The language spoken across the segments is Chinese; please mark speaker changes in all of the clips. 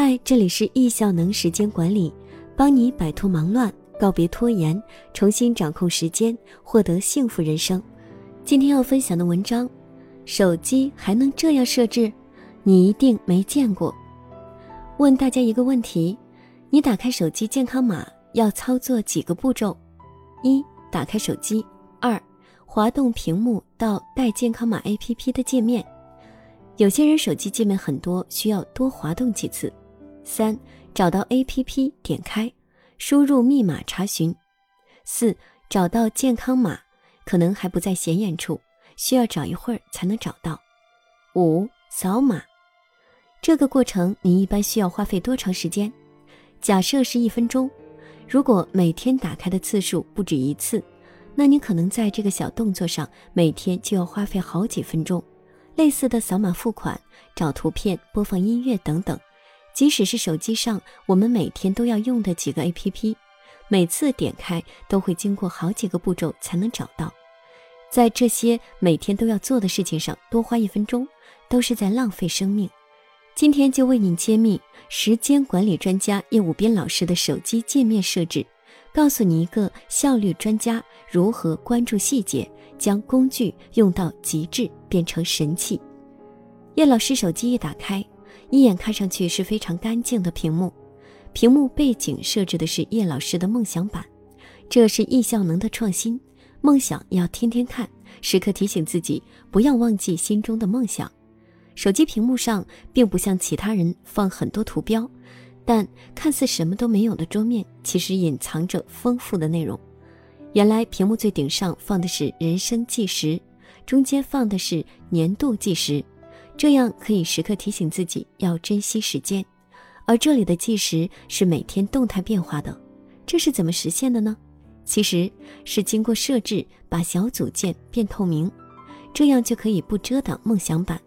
Speaker 1: 嗨，这里是易效能时间管理，帮你摆脱忙乱，告别拖延，重新掌控时间，获得幸福人生。今天要分享的文章，手机还能这样设置？你一定没见过。问大家一个问题：你打开手机健康码要操作几个步骤？一、打开手机；二、滑动屏幕到带健康码 APP 的界面。有些人手机界面很多，需要多滑动几次。三、找到 APP，点开，输入密码查询。四、找到健康码，可能还不在显眼处，需要找一会儿才能找到。五、扫码，这个过程你一般需要花费多长时间？假设是一分钟。如果每天打开的次数不止一次，那你可能在这个小动作上每天就要花费好几分钟。类似的扫码付款、找图片、播放音乐等等，即使是手机上我们每天都要用的几个 APP，每次点开都会经过好几个步骤才能找到。在这些每天都要做的事情上多花一分钟，都是在浪费生命。今天就为您揭秘时间管理专家叶武斌老师的手机界面设置，告诉你一个效率专家如何关注细节。将工具用到极致，变成神器。叶老师手机一打开，一眼看上去是非常干净的屏幕，屏幕背景设置的是叶老师的梦想版，这是易效能的创新。梦想要天天看，时刻提醒自己不要忘记心中的梦想。手机屏幕上并不像其他人放很多图标，但看似什么都没有的桌面，其实隐藏着丰富的内容。原来屏幕最顶上放的是人生计时，中间放的是年度计时，这样可以时刻提醒自己要珍惜时间。而这里的计时是每天动态变化的，这是怎么实现的呢？其实是经过设置把小组件变透明，这样就可以不遮挡梦想版。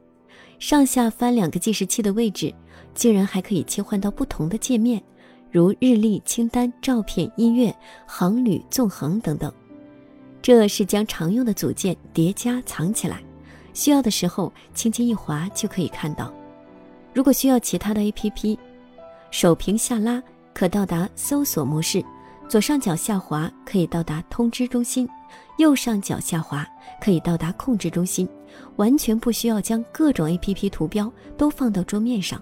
Speaker 1: 上下翻两个计时器的位置，竟然还可以切换到不同的界面。如日历、清单、照片、音乐、航旅、纵横等等，这是将常用的组件叠加藏起来，需要的时候轻轻一划就可以看到。如果需要其他的 APP，手屏下拉可到达搜索模式，左上角下滑可以到达通知中心，右上角下滑可以到达控制中心，完全不需要将各种 APP 图标都放到桌面上。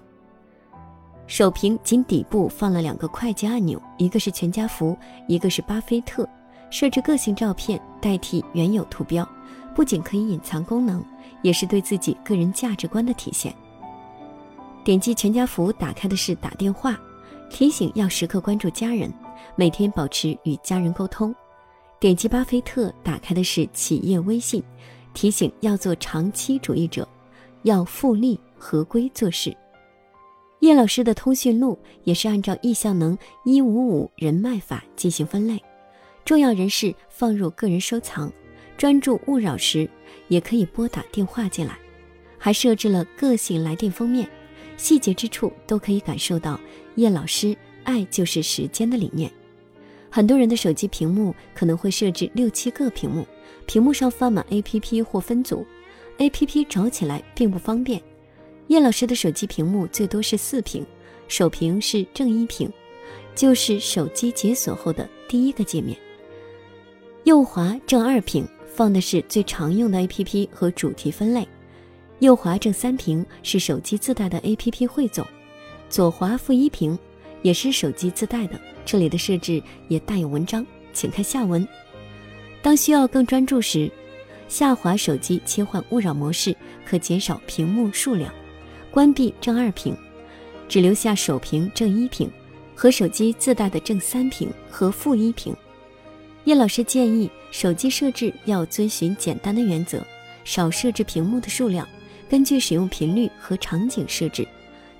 Speaker 1: 手屏仅底部放了两个快捷按钮，一个是全家福，一个是巴菲特。设置个性照片代替原有图标，不仅可以隐藏功能，也是对自己个人价值观的体现。点击全家福，打开的是打电话，提醒要时刻关注家人，每天保持与家人沟通。点击巴菲特，打开的是企业微信，提醒要做长期主义者，要复利合规做事。叶老师的通讯录也是按照易效能一五五人脉法进行分类，重要人士放入个人收藏，专注勿扰时也可以拨打电话进来，还设置了个性来电封面，细节之处都可以感受到叶老师爱就是时间的理念。很多人的手机屏幕可能会设置六七个屏幕，屏幕上放满 APP 或分组，APP 找起来并不方便。叶老师的手机屏幕最多是四屏，首屏是正一屏，就是手机解锁后的第一个界面。右滑正二屏放的是最常用的 APP 和主题分类，右滑正三屏是手机自带的 APP 汇总，左滑负一屏也是手机自带的。这里的设置也大有文章，请看下文。当需要更专注时，下滑手机切换勿扰模式，可减少屏幕数量。关闭正二屏，只留下首屏正一屏和手机自带的正三屏和负一屏。叶老师建议，手机设置要遵循简单的原则，少设置屏幕的数量，根据使用频率和场景设置。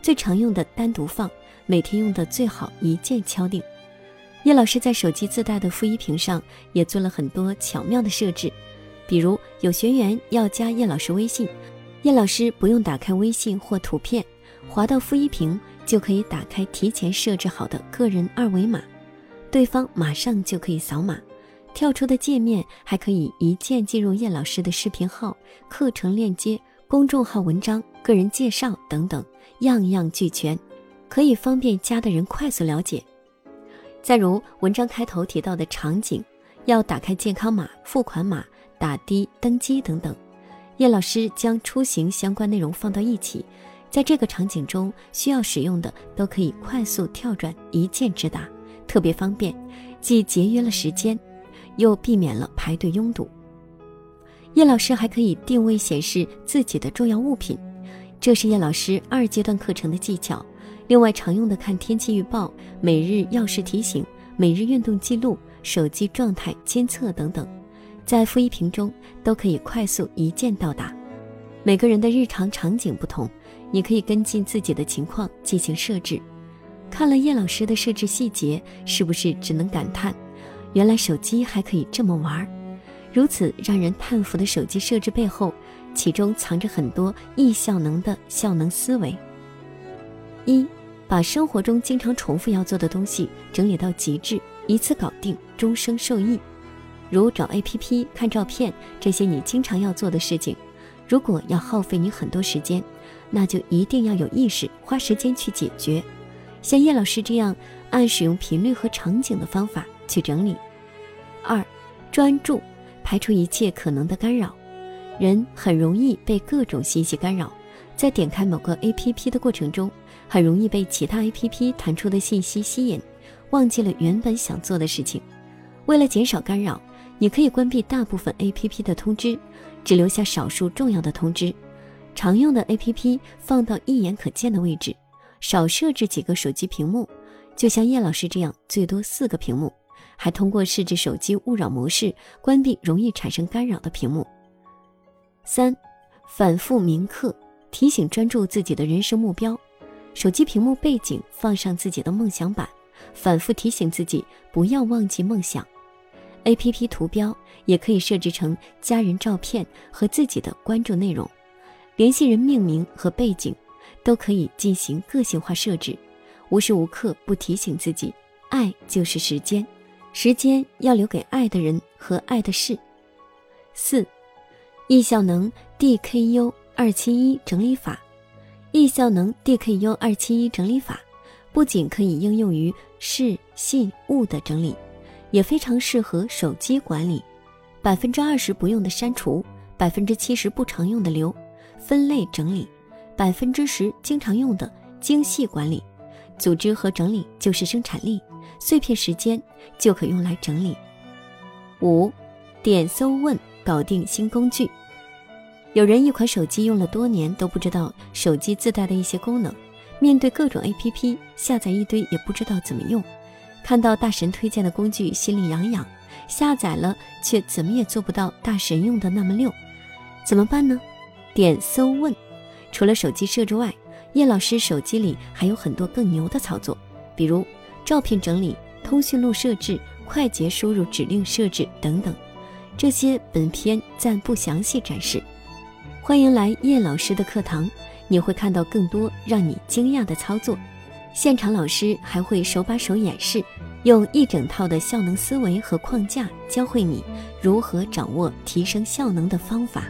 Speaker 1: 最常用的单独放，每天用的最好一键敲定。叶老师在手机自带的负一屏上也做了很多巧妙的设置，比如有学员要加叶老师微信。叶老师不用打开微信或图片，滑到负一屏就可以打开提前设置好的个人二维码，对方马上就可以扫码。跳出的界面还可以一键进入叶老师的视频号、课程链接、公众号文章、个人介绍等等，样样俱全。可以方便加的人快速了解。再如文章开头提到的场景，要打开健康码、付款码、打的、登机等等，叶老师将出行相关内容放到一起，在这个场景中需要使用的都可以快速跳转，一键直达，特别方便，既节约了时间，又避免了排队拥堵。叶老师还可以定位显示自己的重要物品，这是叶老师二阶段课程的技巧。另外，常用的看天气预报、每日要事提醒、每日运动记录、手机状态监测等等，在负一屏中都可以快速一键到达。每个人的日常场景不同，你可以根据自己的情况进行设置。看了叶老师的设置细节，是不是只能感叹，原来手机还可以这么玩儿？如此让人叹服的手机设置背后，其中藏着很多易效能的效能思维。一把生活中经常重复要做的东西整理到极致，一次搞定，终生受益。如找 APP、看照片这些你经常要做的事情，如果要耗费你很多时间，那就一定要有意识，花时间去解决。像叶老师这样按使用频率和场景的方法去整理。二，专注，排除一切可能的干扰。人很容易被各种信息干扰。在点开某个 APP 的过程中，很容易被其他 APP 弹出的信息吸引，忘记了原本想做的事情。为了减少干扰，你可以关闭大部分 APP 的通知，只留下少数重要的通知。常用的 APP 放到一眼可见的位置，少设置几个手机屏幕，就像叶老师这样，最多四个屏幕。还通过设置手机勿扰模式，关闭容易产生干扰的屏幕。三，反复铭刻。提醒专注自己的人生目标，手机屏幕背景放上自己的梦想版，反复提醒自己不要忘记梦想。A.P.P 图标也可以设置成家人照片和自己的关注内容，联系人命名和背景都可以进行个性化设置。无时无刻不提醒自己，爱就是时间，时间要留给爱的人和爱的事。四，易效能 D.K.U。二七一整理法，易效能 DKU 二七一整理法，不仅可以应用于事、信、物的整理，也非常适合手机管理。百分之二十不用的删除，百分之七十不常用的留，分类整理，百分之十经常用的精细管理。组织和整理就是生产力，碎片时间就可用来整理。五，点搜问搞定新工具。有人一款手机用了多年都不知道手机自带的一些功能，面对各种 APP 下载一堆也不知道怎么用，看到大神推荐的工具心里痒痒，下载了却怎么也做不到大神用的那么溜，怎么办呢？点搜问，除了手机设置外，叶老师手机里还有很多更牛的操作，比如照片整理、通讯录设置、快捷输入指令设置等等，这些本篇暂不详细展示。欢迎来叶老师的课堂，你会看到更多让你惊讶的操作。现场老师还会手把手演示，用一整套的效能思维和框架教会你如何掌握提升效能的方法。